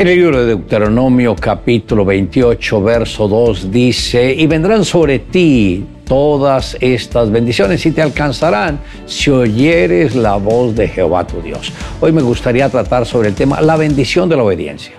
En el libro de Deuteronomio capítulo 28, verso 2 dice, y vendrán sobre ti todas estas bendiciones y te alcanzarán si oyeres la voz de Jehová tu Dios. Hoy me gustaría tratar sobre el tema la bendición de la obediencia.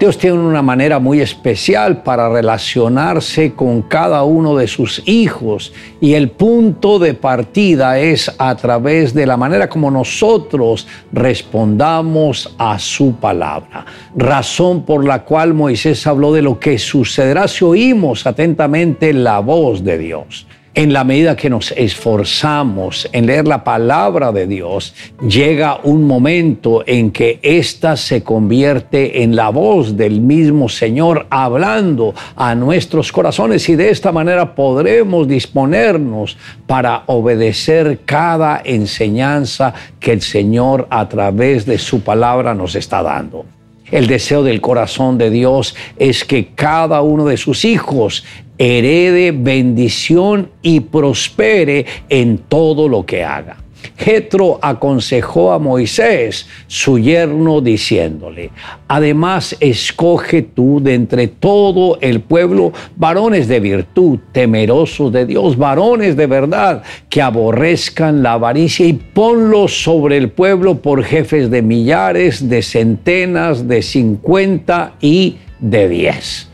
Dios tiene una manera muy especial para relacionarse con cada uno de sus hijos y el punto de partida es a través de la manera como nosotros respondamos a su palabra. Razón por la cual Moisés habló de lo que sucederá si oímos atentamente la voz de Dios en la medida que nos esforzamos en leer la palabra de Dios, llega un momento en que ésta se convierte en la voz del mismo Señor hablando a nuestros corazones y de esta manera podremos disponernos para obedecer cada enseñanza que el Señor a través de su palabra nos está dando. El deseo del corazón de Dios es que cada uno de sus hijos herede bendición y prospere en todo lo que haga. Jetro aconsejó a Moisés, su yerno, diciéndole, además escoge tú de entre todo el pueblo varones de virtud, temerosos de Dios, varones de verdad, que aborrezcan la avaricia y ponlos sobre el pueblo por jefes de millares, de centenas, de cincuenta y de diez.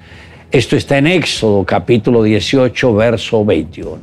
Esto está en Éxodo capítulo 18, verso 21.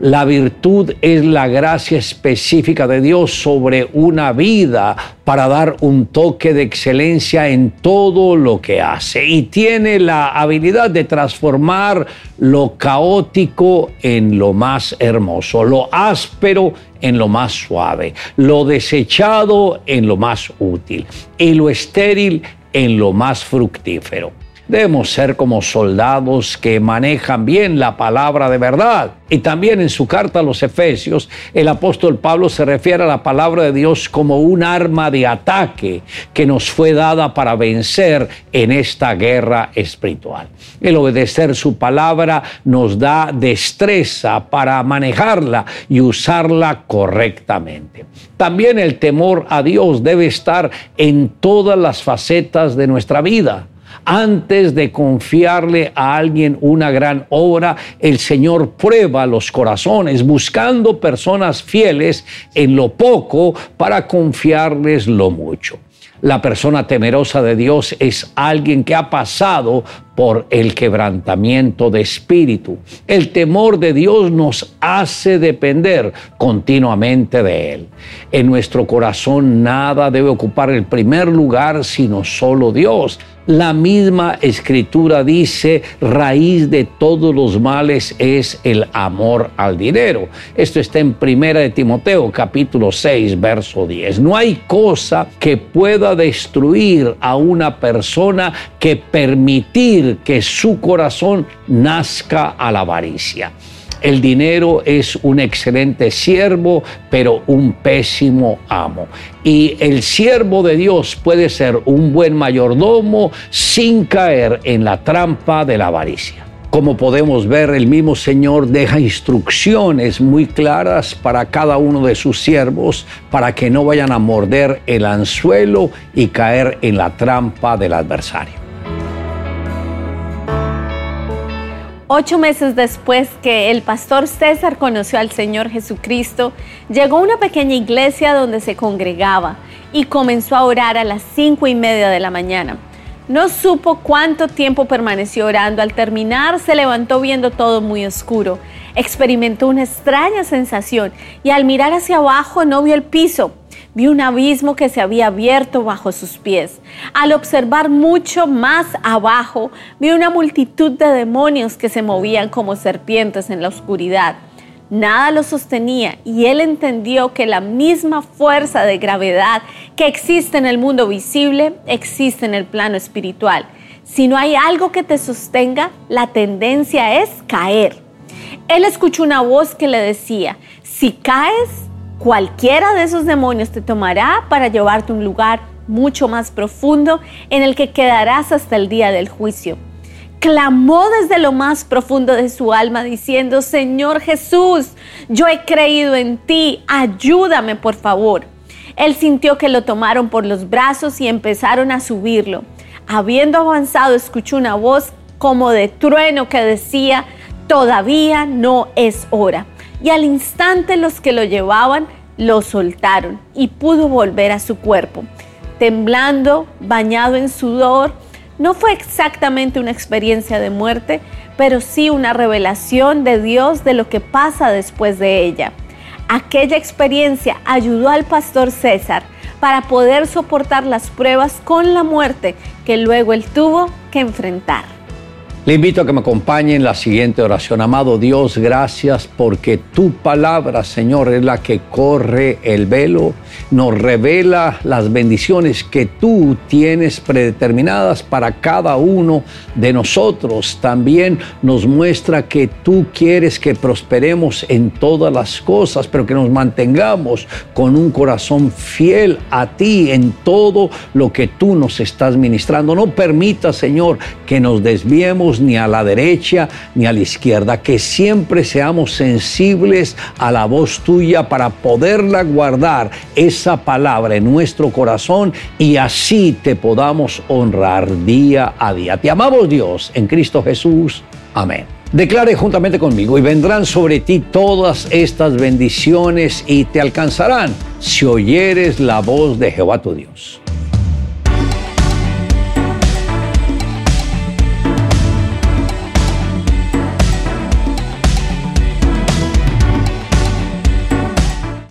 La virtud es la gracia específica de Dios sobre una vida para dar un toque de excelencia en todo lo que hace y tiene la habilidad de transformar lo caótico en lo más hermoso, lo áspero en lo más suave, lo desechado en lo más útil y lo estéril en lo más fructífero. Debemos ser como soldados que manejan bien la palabra de verdad. Y también en su carta a los Efesios, el apóstol Pablo se refiere a la palabra de Dios como un arma de ataque que nos fue dada para vencer en esta guerra espiritual. El obedecer su palabra nos da destreza para manejarla y usarla correctamente. También el temor a Dios debe estar en todas las facetas de nuestra vida. Antes de confiarle a alguien una gran obra, el Señor prueba los corazones, buscando personas fieles en lo poco para confiarles lo mucho. La persona temerosa de Dios es alguien que ha pasado por el quebrantamiento de espíritu. El temor de Dios nos hace depender continuamente de Él. En nuestro corazón nada debe ocupar el primer lugar sino solo Dios. La misma escritura dice, raíz de todos los males es el amor al dinero. Esto está en Primera de Timoteo capítulo 6 verso 10. No hay cosa que pueda destruir a una persona que permitir que su corazón nazca a la avaricia. El dinero es un excelente siervo, pero un pésimo amo. Y el siervo de Dios puede ser un buen mayordomo sin caer en la trampa de la avaricia. Como podemos ver, el mismo Señor deja instrucciones muy claras para cada uno de sus siervos para que no vayan a morder el anzuelo y caer en la trampa del adversario. Ocho meses después que el pastor César conoció al Señor Jesucristo, llegó a una pequeña iglesia donde se congregaba y comenzó a orar a las cinco y media de la mañana. No supo cuánto tiempo permaneció orando. Al terminar se levantó viendo todo muy oscuro. Experimentó una extraña sensación y al mirar hacia abajo no vio el piso vio un abismo que se había abierto bajo sus pies. Al observar mucho más abajo, vio una multitud de demonios que se movían como serpientes en la oscuridad. Nada lo sostenía y él entendió que la misma fuerza de gravedad que existe en el mundo visible existe en el plano espiritual. Si no hay algo que te sostenga, la tendencia es caer. Él escuchó una voz que le decía, si caes, Cualquiera de esos demonios te tomará para llevarte a un lugar mucho más profundo en el que quedarás hasta el día del juicio. clamó desde lo más profundo de su alma diciendo, Señor Jesús, yo he creído en ti, ayúdame por favor. Él sintió que lo tomaron por los brazos y empezaron a subirlo. Habiendo avanzado, escuchó una voz como de trueno que decía, todavía no es hora. Y al instante los que lo llevaban lo soltaron y pudo volver a su cuerpo. Temblando, bañado en sudor, no fue exactamente una experiencia de muerte, pero sí una revelación de Dios de lo que pasa después de ella. Aquella experiencia ayudó al pastor César para poder soportar las pruebas con la muerte que luego él tuvo que enfrentar. Le invito a que me acompañe en la siguiente oración. Amado Dios, gracias porque tu palabra, Señor, es la que corre el velo, nos revela las bendiciones que tú tienes predeterminadas para cada uno de nosotros. También nos muestra que tú quieres que prosperemos en todas las cosas, pero que nos mantengamos con un corazón fiel a ti en todo lo que tú nos estás ministrando. No permita, Señor, que nos desviemos ni a la derecha ni a la izquierda, que siempre seamos sensibles a la voz tuya para poderla guardar esa palabra en nuestro corazón y así te podamos honrar día a día. Te amamos Dios en Cristo Jesús. Amén. Declare juntamente conmigo y vendrán sobre ti todas estas bendiciones y te alcanzarán si oyeres la voz de Jehová tu Dios.